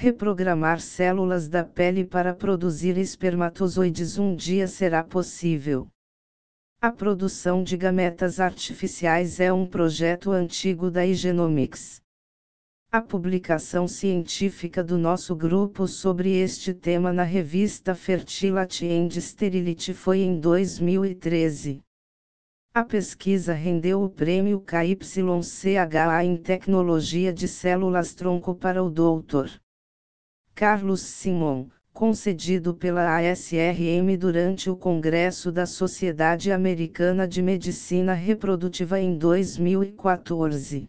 reprogramar células da pele para produzir espermatozoides um dia será possível. A produção de gametas artificiais é um projeto antigo da Igenomics. A publicação científica do nosso grupo sobre este tema na revista Fertility and Sterility foi em 2013. A pesquisa rendeu o prêmio KYCHA em Tecnologia de Células Tronco para o Dr. Carlos Simon, concedido pela ASRM durante o Congresso da Sociedade Americana de Medicina Reprodutiva em 2014.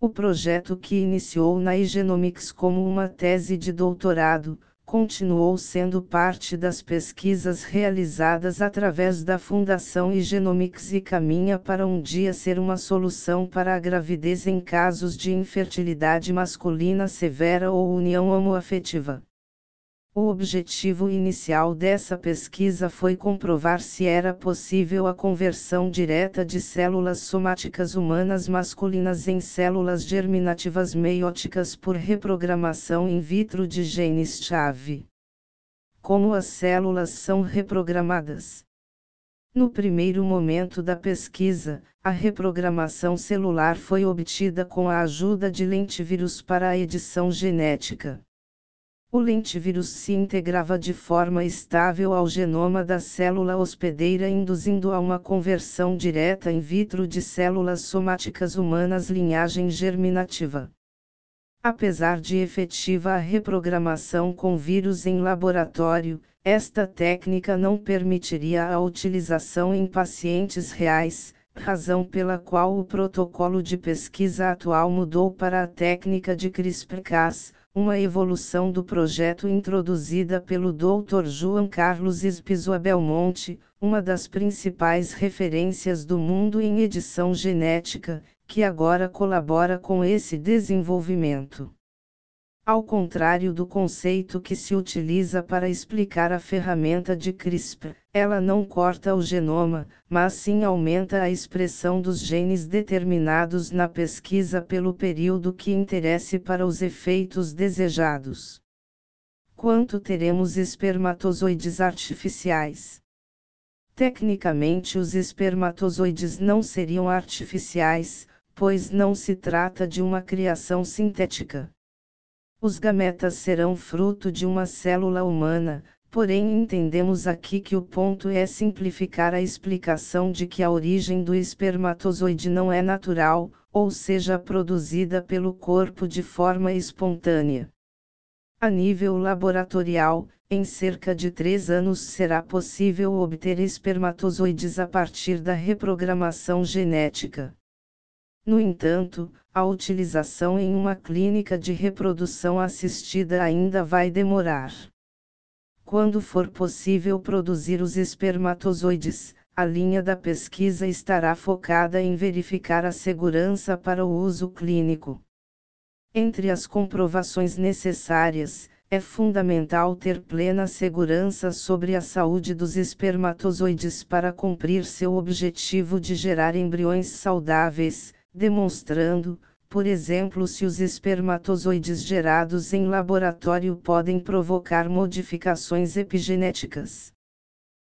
O projeto que iniciou na Igenomics como uma tese de doutorado, continuou sendo parte das pesquisas realizadas através da Fundação Igenomics e caminha para um dia ser uma solução para a gravidez em casos de infertilidade masculina severa ou união homoafetiva. O objetivo inicial dessa pesquisa foi comprovar se era possível a conversão direta de células somáticas humanas masculinas em células germinativas meióticas por reprogramação in vitro de genes-chave. Como as células são reprogramadas? No primeiro momento da pesquisa, a reprogramação celular foi obtida com a ajuda de lentivírus para a edição genética. O lentivírus se integrava de forma estável ao genoma da célula hospedeira induzindo a uma conversão direta in vitro de células somáticas humanas linhagem germinativa. Apesar de efetiva a reprogramação com vírus em laboratório, esta técnica não permitiria a utilização em pacientes reais, razão pela qual o protocolo de pesquisa atual mudou para a técnica de CRISPR-Cas, uma evolução do projeto introduzida pelo Dr. João Carlos Espiso Belmonte, uma das principais referências do mundo em edição genética, que agora colabora com esse desenvolvimento. Ao contrário do conceito que se utiliza para explicar a ferramenta de CRISPR, ela não corta o genoma, mas sim aumenta a expressão dos genes determinados na pesquisa pelo período que interesse para os efeitos desejados. Quanto teremos espermatozoides artificiais? Tecnicamente, os espermatozoides não seriam artificiais, pois não se trata de uma criação sintética. Os gametas serão fruto de uma célula humana, porém entendemos aqui que o ponto é simplificar a explicação de que a origem do espermatozoide não é natural, ou seja produzida pelo corpo de forma espontânea. A nível laboratorial, em cerca de três anos será possível obter espermatozoides a partir da reprogramação genética. No entanto, a utilização em uma clínica de reprodução assistida ainda vai demorar. Quando for possível produzir os espermatozoides, a linha da pesquisa estará focada em verificar a segurança para o uso clínico. Entre as comprovações necessárias, é fundamental ter plena segurança sobre a saúde dos espermatozoides para cumprir seu objetivo de gerar embriões saudáveis, demonstrando, por exemplo, se os espermatozoides gerados em laboratório podem provocar modificações epigenéticas.